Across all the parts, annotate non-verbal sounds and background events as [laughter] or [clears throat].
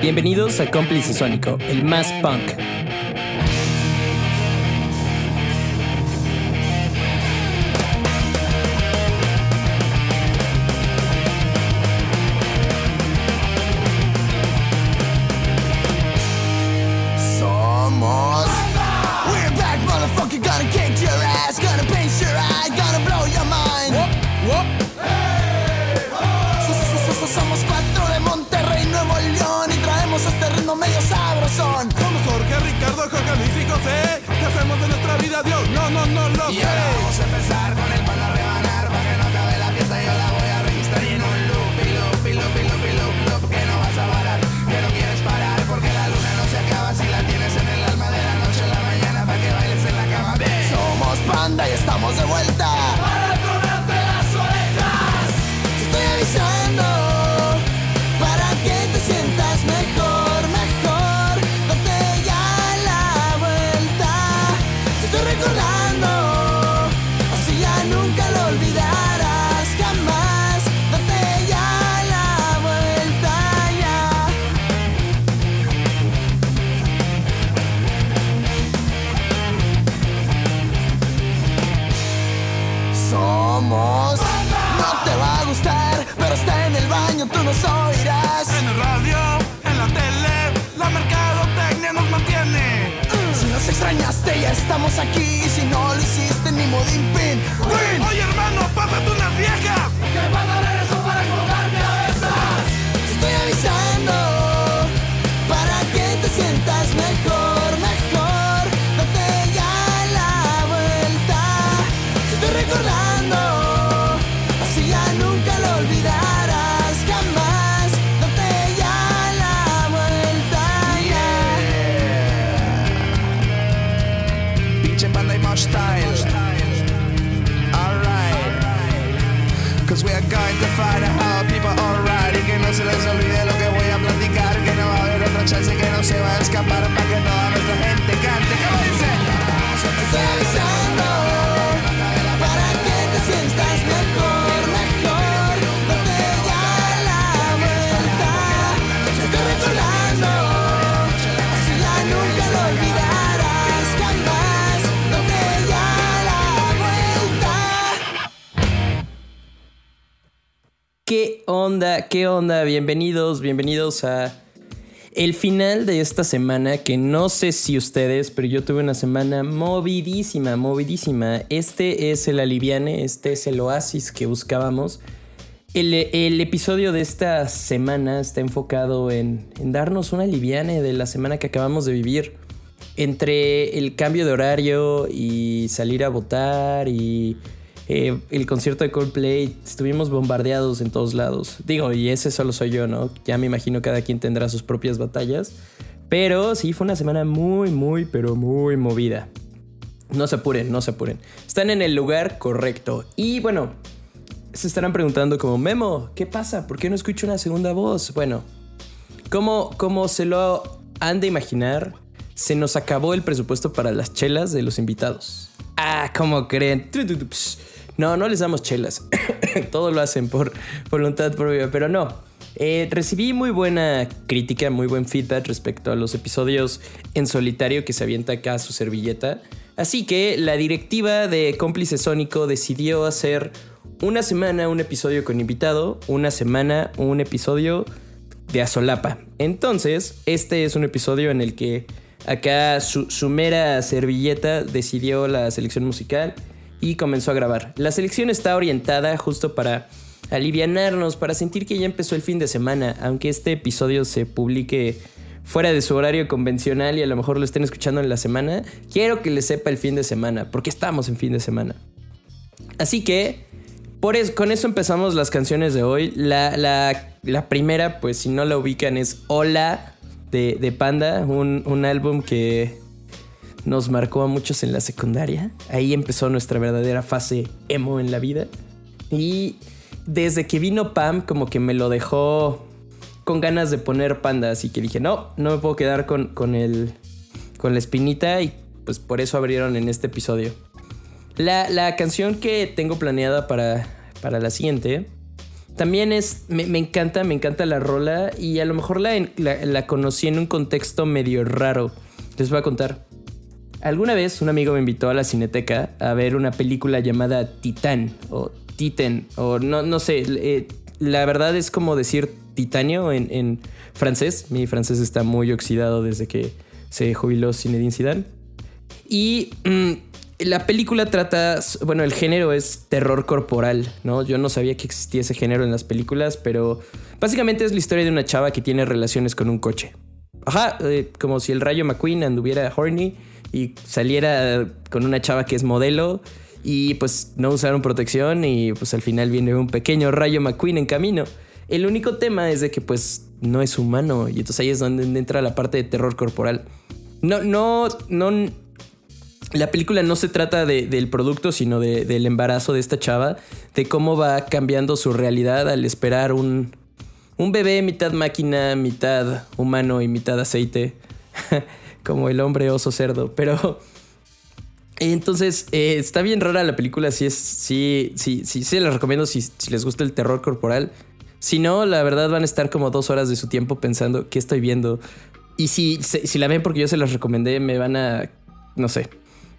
Bienvenidos a Cómplice Sónico, el más punk. Nos oirás En el radio, en la tele, la mercadotecnia nos mantiene. Si nos extrañaste ya estamos aquí Si no lo hiciste ni modín pin ¡Win! Oye, hermano, pásate unas viejas. Te estoy avisando para que te sientas mejor, mejor. Date ya la vuelta. Te estoy recordando, así ya nunca lo olvidarás out how people alright Y que no se les olvide lo que voy a platicar Que no va a haber otra chance que no se va a escapar Para que toda nuestra gente cante ¿Cómo dice? ¿Qué onda? ¿Qué onda? Bienvenidos, bienvenidos a el final de esta semana que no sé si ustedes, pero yo tuve una semana movidísima, movidísima. Este es el aliviane, este es el oasis que buscábamos. El, episodio de esta semana está enfocado en, en darnos un aliviane de la semana que acabamos de vivir. Entre el cambio de horario y salir a votar y eh, el concierto de Coldplay, estuvimos bombardeados en todos lados. Digo, y ese solo soy yo, ¿no? Ya me imagino cada quien tendrá sus propias batallas. Pero sí, fue una semana muy, muy, pero muy movida. No se apuren, no se apuren. Están en el lugar correcto. Y bueno, se estarán preguntando como, Memo, ¿qué pasa? ¿Por qué no escucho una segunda voz? Bueno, como, como se lo han de imaginar, se nos acabó el presupuesto para las chelas de los invitados. Ah, ¿cómo creen? Psh. No, no les damos chelas. [coughs] Todo lo hacen por voluntad propia, pero no. Eh, recibí muy buena crítica, muy buen feedback respecto a los episodios en solitario que se avienta acá a su servilleta. Así que la directiva de Cómplice Sónico decidió hacer una semana un episodio con invitado, una semana un episodio de Azolapa. Entonces, este es un episodio en el que acá su, su mera servilleta decidió la selección musical y comenzó a grabar. La selección está orientada justo para alivianarnos, para sentir que ya empezó el fin de semana, aunque este episodio se publique fuera de su horario convencional y a lo mejor lo estén escuchando en la semana, quiero que les sepa el fin de semana, porque estamos en fin de semana. Así que, por eso, con eso empezamos las canciones de hoy. La, la- la primera, pues si no la ubican, es Hola de, de Panda, un, un álbum que nos marcó a muchos en la secundaria. Ahí empezó nuestra verdadera fase emo en la vida. Y desde que vino Pam, como que me lo dejó con ganas de poner Panda. Así que dije, no, no me puedo quedar con, con, el, con la espinita. Y pues por eso abrieron en este episodio. La, la canción que tengo planeada para, para la siguiente También es, me, me encanta, me encanta la rola y a lo mejor la, la, la conocí en un contexto medio raro. Les voy a contar. Alguna vez un amigo me invitó a la cineteca a ver una película llamada Titán o Titan o no, no sé. eh, la verdad es como decir titanio en, en francés. Mi francés está muy oxidado desde que se jubiló Zinedine Zidane. Y mm, la película trata, bueno, el género es terror corporal, ¿no? Yo no sabía que existía ese género en las películas, pero básicamente es la historia de una chava que tiene relaciones con un coche. Ajá, eh, como si el Rayo McQueen anduviera horny y saliera con una chava que es modelo y pues no usaron protección y pues al final viene un pequeño Rayo McQueen en camino. El único tema es de que pues no es humano y entonces ahí es donde entra la parte de terror corporal. No, no, no, la película no se trata de- del producto, sino de- del embarazo de esta chava, de cómo va cambiando su realidad al esperar un, un bebé mitad máquina, mitad humano y mitad aceite, [laughs] como el hombre oso cerdo. Pero [laughs] entonces eh, está bien rara la película, sí es, sí, sí, sí, sí, les recomiendo si, si les gusta el terror corporal. Si no, la verdad van a estar como dos horas de su tiempo pensando qué estoy viendo. Y si, si si la ven porque yo se las recomendé, me van a, no sé,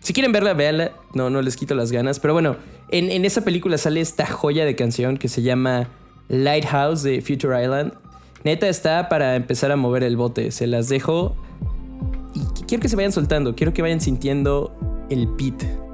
si quieren verla, véanla. No, no les quito las ganas. Pero bueno, en, en esa película sale esta joya de canción que se llama Lighthouse de Future Island. Neta está para empezar a mover el bote. Se las dejo. Quiero que se vayan soltando. Quiero que vayan sintiendo el beat.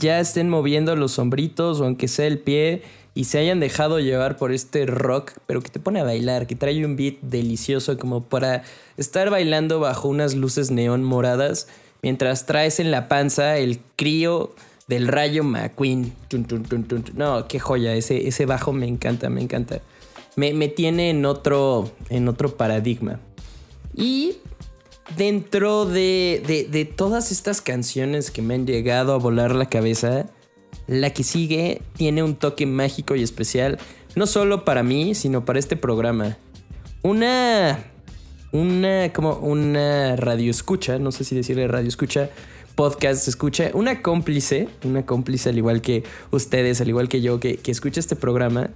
Ya estén moviendo los sombritos o aunque sea el pie y se hayan dejado llevar por este rock, pero que te pone a bailar, que trae un beat delicioso como para estar bailando bajo unas luces neón moradas mientras traes en la panza el crío del rayo McQueen. No, qué joya, ese, ese bajo me encanta, me encanta. Me, me tiene en otro, en otro paradigma. Y dentro de, de- de todas estas canciones que me han llegado a volar la cabeza, la que sigue tiene un toque mágico y especial, no solo para mí, sino para este programa. Una. Una. como una radio escucha, no sé si decirle radio escucha, podcast escucha, una cómplice, una cómplice al igual que ustedes, al igual que yo, que, que escucha este programa,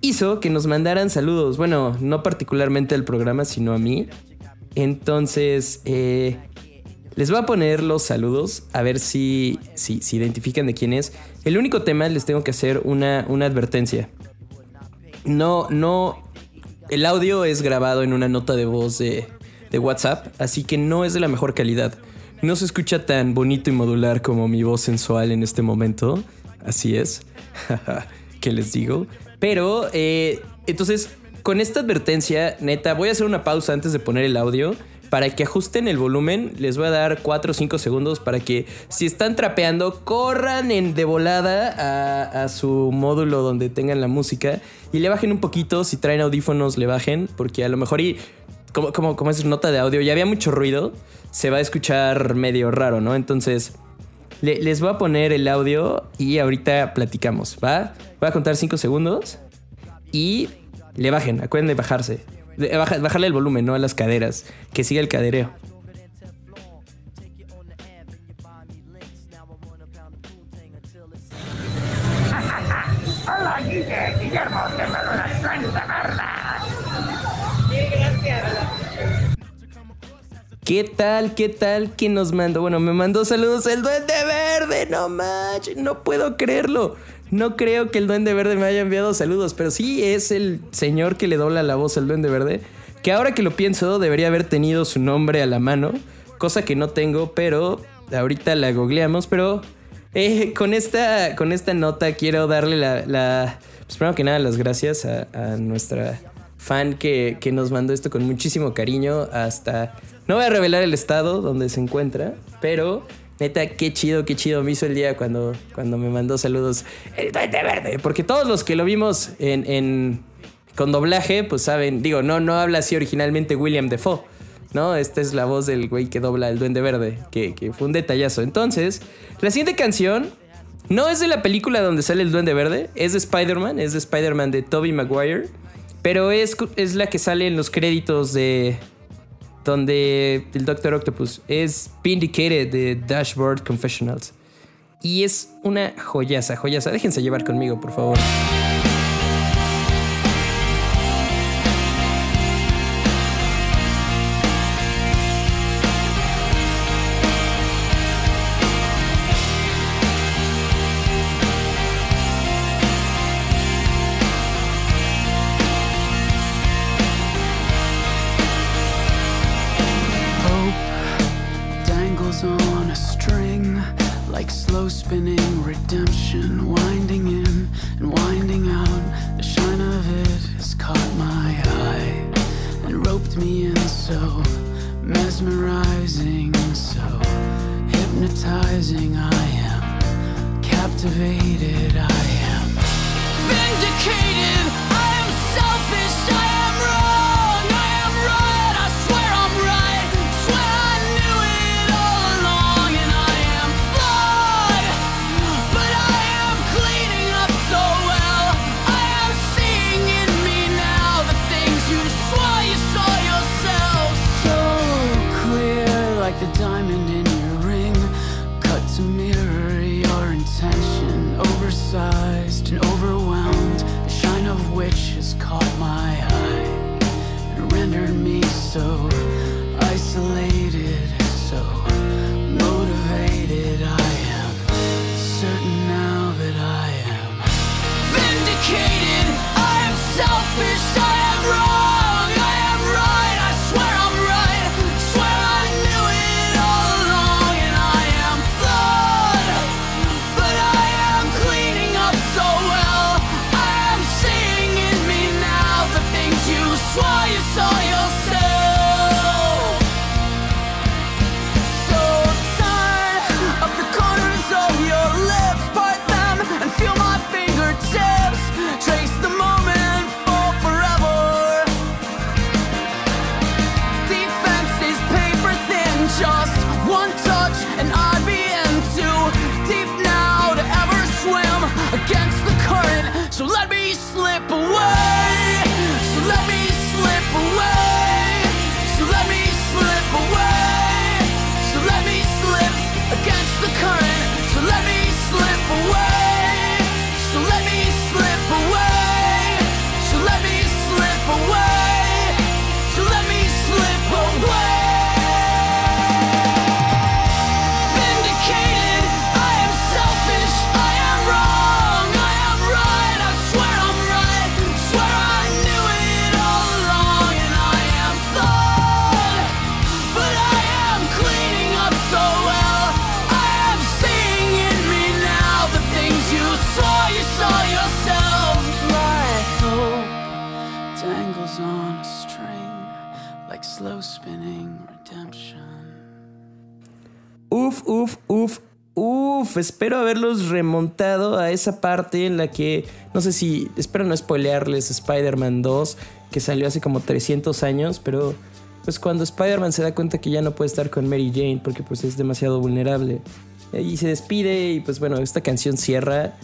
hizo que nos mandaran saludos. Bueno, no particularmente al programa, sino a mí. Entonces, eh, les voy a poner los saludos a ver si, si, si identifican de quién es. El único tema les tengo que hacer una, una advertencia. No, no. El audio es grabado en una nota de voz de, de WhatsApp, así que no es de la mejor calidad. No se escucha tan bonito y modular como mi voz sensual en este momento. Así es. [laughs] ¿Qué les digo? Pero, eh, entonces, con esta advertencia, neta, voy a hacer una pausa antes de poner el audio. Para que ajusten el volumen, les voy a dar 4 o 5 segundos para que si están trapeando, corran en de volada a, su módulo donde tengan la música y le bajen un poquito. Si traen audífonos, le bajen, porque a lo mejor y como, como, como es nota de audio, ya había mucho ruido, se va a escuchar medio raro, ¿no? Entonces, le- les voy a poner el audio y ahorita platicamos, ¿va? Voy a contar 5 segundos y le bajen, acuérdense de bajarse. Baja- bajarle el volumen, no a las caderas. Que siga el cadereo. ¿Qué tal? ¿Qué tal? que nos mandó? Bueno, me mandó saludos el Duende Verde. No manches, no puedo creerlo. No creo que el Duende Verde me haya enviado saludos, pero sí es el señor que le dobla la voz al Duende Verde. Que ahora que lo pienso, debería haber tenido su nombre a la mano, cosa que no tengo, pero ahorita la googleamos. Pero eh, con, esta, con esta nota quiero darle la. la- pues primero que nada, las gracias a, nuestra fan que, que nos mandó esto con muchísimo cariño hasta... No voy a revelar el estado donde se encuentra, pero neta, qué chido, qué chido me hizo el día cuando, cuando me mandó saludos el Duende Verde, porque todos los que lo vimos en, con doblaje, pues saben, digo, no, no habla así originalmente William Defoe, ¿no? Esta es la voz del güey que dobla el Duende Verde, que, que fue un detallazo. Entonces, la siguiente canción no es de la película donde sale el Duende Verde, es de Spider-Man, es de Spider-Man de Tobey Maguire, pero es, es la que sale en los créditos de donde el Doctor Octopus es Vindicated de Dashboard Confessionals. Y es una joyaza, joyaza. Déjense llevar conmigo, por favor. Your intention, oversized and overwhelmed. The shine of which has caught my eye and rendered me so isolated, slip away. on a string, like slow spinning redemption. Uf, uf, uf. Uf, espero haberlos remontado a esa parte en la que, no sé si, espero no spoilearles Spider-Man 2, que salió hace como 300 años, pero pues cuando Spider-Man se da cuenta que ya no puede estar con Mary Jane porque pues es demasiado vulnerable. Y se despide y pues bueno, esta canción cierra.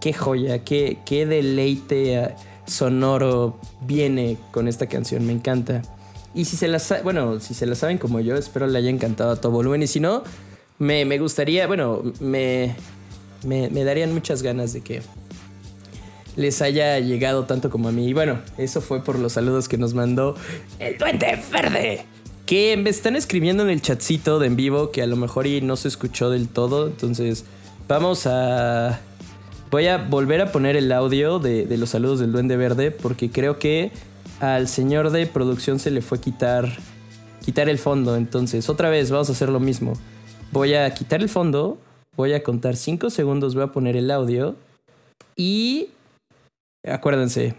Qué joya, qué, qué deleite sonoro viene con esta canción, me encanta. Y si se la, bueno, si se la saben como yo, espero le haya encantado a todo volumen. Y si no, me, me gustaría, bueno, me, me, me darían muchas ganas de que les haya llegado tanto como a mí. Y bueno, eso fue por los saludos que nos mandó el Duende Verde. Que me están escribiendo en el chatcito de en vivo que a lo mejor y no se escuchó del todo. Entonces, vamos a. Voy a volver a poner el audio de, los saludos del Duende Verde porque creo que al señor de producción se le fue quitar, quitar el fondo. Entonces, otra vez, vamos a hacer lo mismo. Voy a quitar el fondo, voy a contar 5 segundos, voy a poner el audio y acuérdense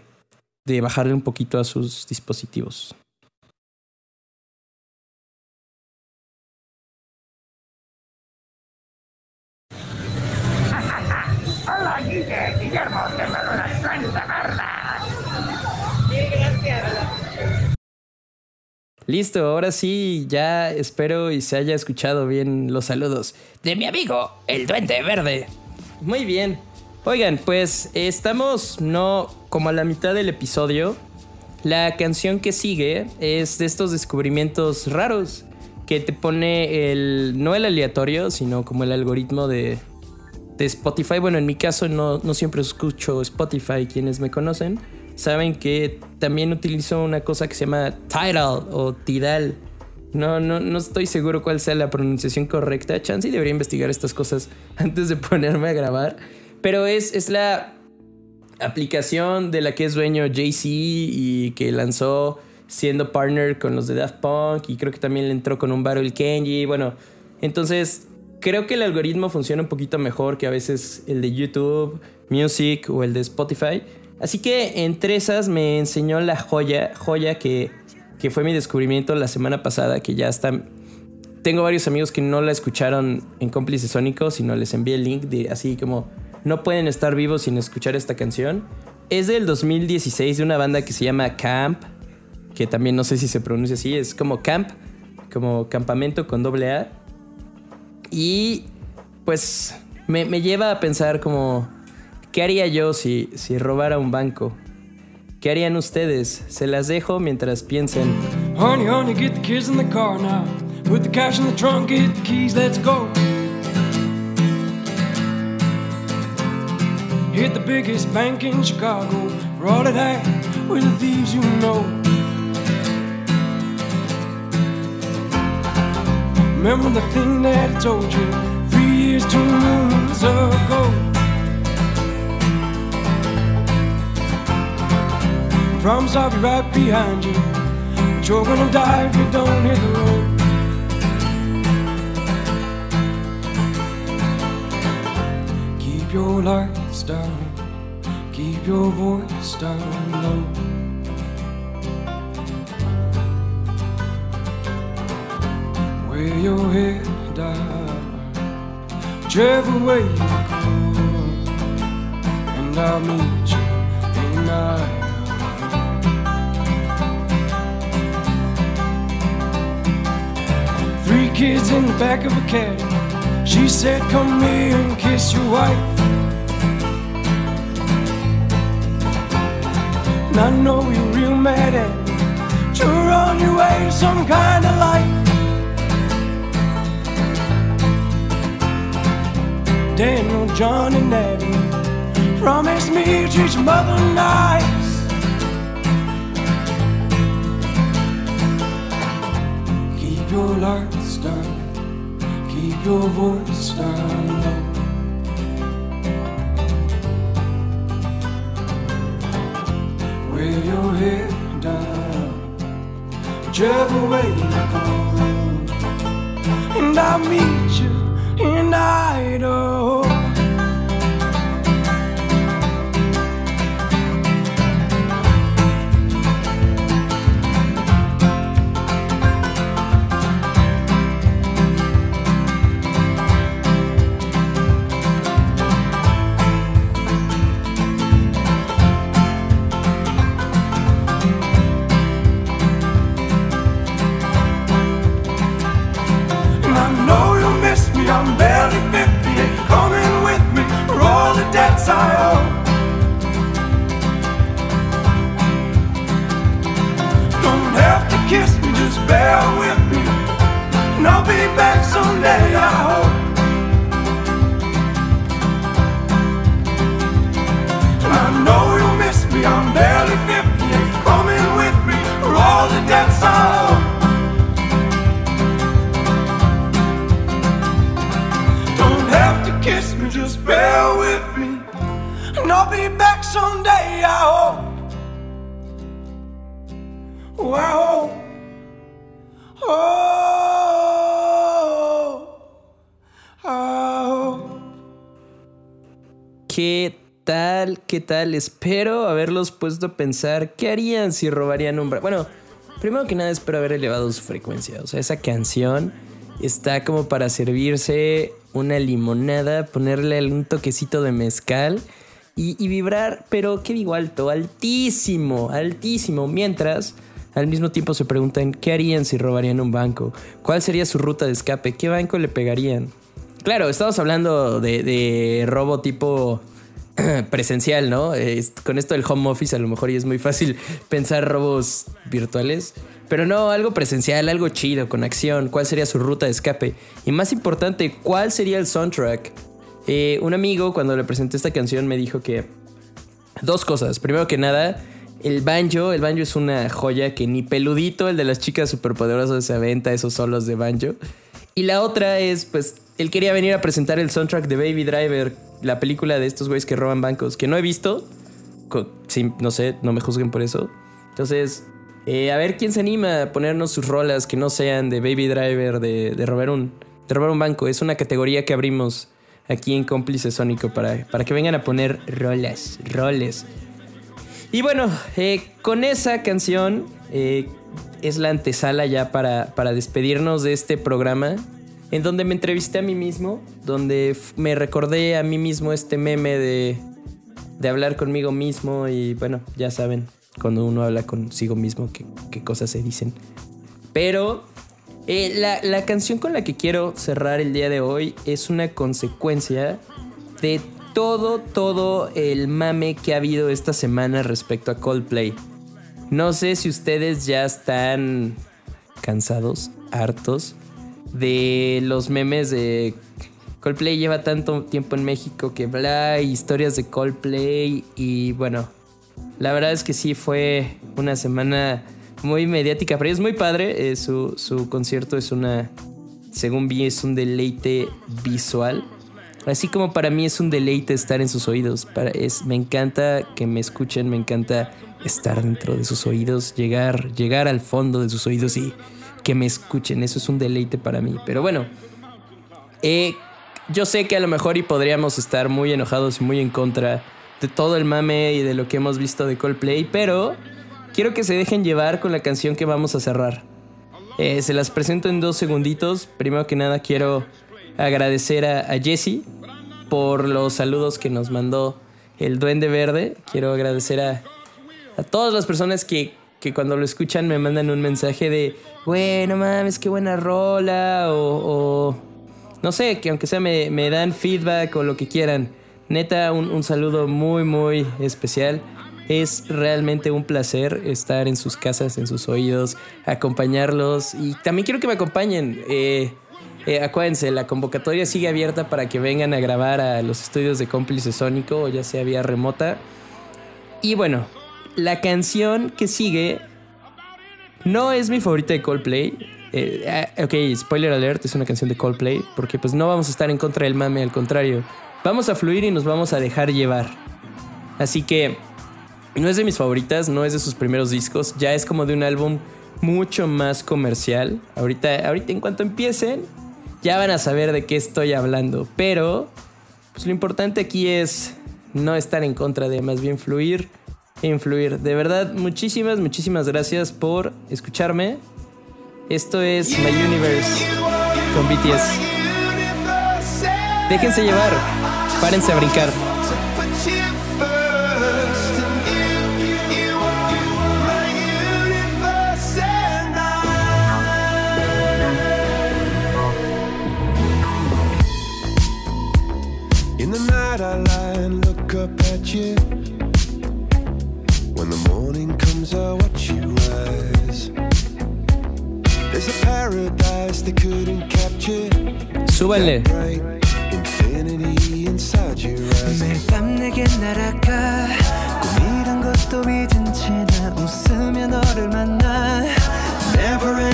de bajarle un poquito a sus dispositivos. Listo, ahora sí, ya espero y se haya escuchado bien los saludos de mi amigo, el Duende Verde. Muy bien. Oigan, pues estamos no como a la mitad del episodio. La canción que sigue es de estos descubrimientos raros que te pone el no el aleatorio, sino como el algoritmo de, de Spotify. Bueno, en mi caso no, no siempre escucho Spotify. Quienes me conocen saben que también utilizo una cosa que se llama Tidal o Tidal. No, no, no estoy seguro cuál sea la pronunciación correcta. Chansey debería investigar estas cosas [laughs] antes de ponerme a grabar. Pero es, es la aplicación de la que es dueño Jay-Z y que lanzó siendo partner con los de Daft Punk y creo que también le entró con un Battle Kenji. Bueno, entonces creo que el algoritmo funciona un poquito mejor que a veces el de YouTube, Music o el de Spotify. Así que entre esas me enseñó la joya, joya que, que fue mi descubrimiento la semana pasada, que ya está... Tengo varios amigos que no la escucharon en Cómplice Sónico, sino les envié el link de así como no pueden estar vivos sin escuchar esta canción. Es del 2016 de una banda que se llama Camp, que también no sé si se pronuncia así, es como Camp, como campamento con doble A. Y pues me, me lleva a pensar como, ¿qué haría yo si, si robara un banco? ¿Qué harían ustedes? Se las dejo mientras piensen. Honey, honey, get the kids in the car now. Put the cash in the trunk, get the keys, let's go. Hit the biggest bank in Chicago for all it had with the thieves you know. Remember the thing that I told you three years, two moons ago. Promise I'll be right behind you. But you're gonna die if you don't hit the road. Keep your lights down, keep your voice down low. Wear your head down, whichever way you go, and I'll meet you in kids in the back of a caddy. She said, Come here and kiss your wife. And I know you're real mad at me. but You're on your way to some kind of life. Daniel, John, and Abby promise me to treat your mother nice. Your keep your voice down low. Wear your head down, whichever way you go. And I'll meet you in Idaho. Just bear with me. And I'll be back someday, I hope. Oh. Oh. ¿Qué tal? ¿Qué tal? Espero haberlos puesto a pensar qué harían si robarían un... Bueno, primero que nada espero haber elevado su frecuencia. O sea, esa canción está como para servirse una limonada, ponerle un toquecito de mezcal y, vibrar, pero ¿qué digo alto? Altísimo, altísimo. Mientras... Al mismo tiempo se preguntan qué harían si robarían un banco, cuál sería su ruta de escape, qué banco le pegarían. Claro, estamos hablando de, robo tipo [clears throat] presencial, ¿no? Con esto del home office a lo mejor y es muy fácil [laughs] pensar robos virtuales. Pero no, algo presencial, algo chido, con acción. ¿Cuál sería su ruta de escape? Y más importante, ¿cuál sería el soundtrack? Eh, un amigo cuando le presenté esta canción me dijo que dos cosas. Primero que nada, el banjo. El banjo es una joya que ni peludito, el de las chicas superpoderosas, se aventa esos solos de banjo. Y la otra es, pues, él quería venir a presentar el soundtrack de Baby Driver, la película de estos güeyes que roban bancos, que no he visto. No sé, no me juzguen por eso. Entonces, eh, a ver quién se anima a ponernos sus rolas que no sean de Baby Driver, de, de robar un, robar un banco. Es una categoría que abrimos aquí en Cómplice Sónico para, para que vengan a poner rolas, roles. Y bueno, eh, con esa canción eh, es la antesala ya para, para despedirnos de este programa, en donde me entrevisté a mí mismo, donde me recordé a mí mismo este meme de, de hablar conmigo mismo y bueno, ya saben, cuando uno habla consigo mismo, qué, qué cosas se dicen. Pero eh, la, la canción con la que quiero cerrar el día de hoy es una consecuencia de todo, todo el mame que ha habido esta semana respecto a Coldplay. No sé si ustedes ya están cansados, hartos de los memes de Coldplay lleva tanto tiempo en México que bla, historias de Coldplay y bueno, la verdad es que sí fue una semana muy mediática, pero es muy padre. eh, su, su concierto es una, según vi, es un deleite visual. Así como para mí es un deleite estar en sus oídos. Para, es, me encanta que me escuchen, me encanta estar dentro de sus oídos, llegar, llegar al fondo de sus oídos y que me escuchen. Eso es un deleite para mí. Pero bueno, eh, yo sé que a lo mejor y podríamos estar muy enojados y muy en contra de todo el mame y de lo que hemos visto de Coldplay, pero quiero que se dejen llevar con la canción que vamos a cerrar. Eh, se las presento en dos segunditos. Primero que nada quiero agradecer a, Jesse por los saludos que nos mandó el Duende Verde. Quiero agradecer a, a todas las personas que, que cuando lo escuchan me mandan un mensaje de, bueno mames, qué buena rola, o, o no sé, que aunque sea me, me dan feedback o lo que quieran. Neta, un, un saludo muy, muy especial. Es realmente un placer estar en sus casas, en sus oídos, acompañarlos. Y también quiero que me acompañen. Eh, eh, acuérdense, la convocatoria sigue abierta para que vengan a grabar a los estudios de cómplice sónico, o ya sea vía remota. Y bueno, la canción que sigue no es mi favorita de Coldplay. Eh, ah, ok, spoiler alert, es una canción de Coldplay, porque pues no vamos a estar en contra del mame, al contrario. Vamos a fluir y nos vamos a dejar llevar. Así que no es de mis favoritas, no es de sus primeros discos, ya es como de un álbum mucho más comercial. Ahorita, ahorita en cuanto empiecen, ya van a saber de qué estoy hablando. Pero, pues lo importante aquí es no estar en contra de, más bien fluir e influir. De verdad, muchísimas, muchísimas gracias por escucharme. Esto es My Universe con BTS. Déjense llevar, párense a brincar. In the night I lie and look up at you. When the morning comes, I watch you rise. There's a paradise they couldn't capture. Súbanle. 밤 내게 날아가. 꿈이란 것도 잊은 채나 웃으며 너를 만나. Never ending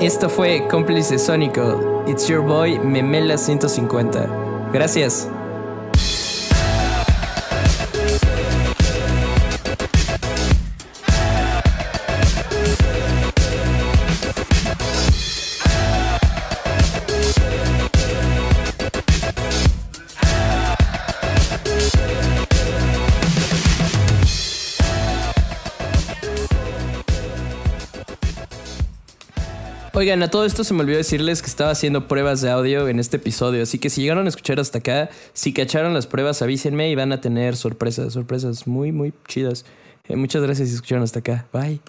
Esto fue Cómplice Sónico. It's your boy Memela 150. Gracias. Oigan, a todo esto se me olvidó decirles que estaba haciendo pruebas de audio en este episodio, así que si llegaron a escuchar hasta acá, si cacharon las pruebas, avísenme y van a tener sorpresas, sorpresas muy, muy chidas. Eh, muchas gracias si escucharon hasta acá. Bye.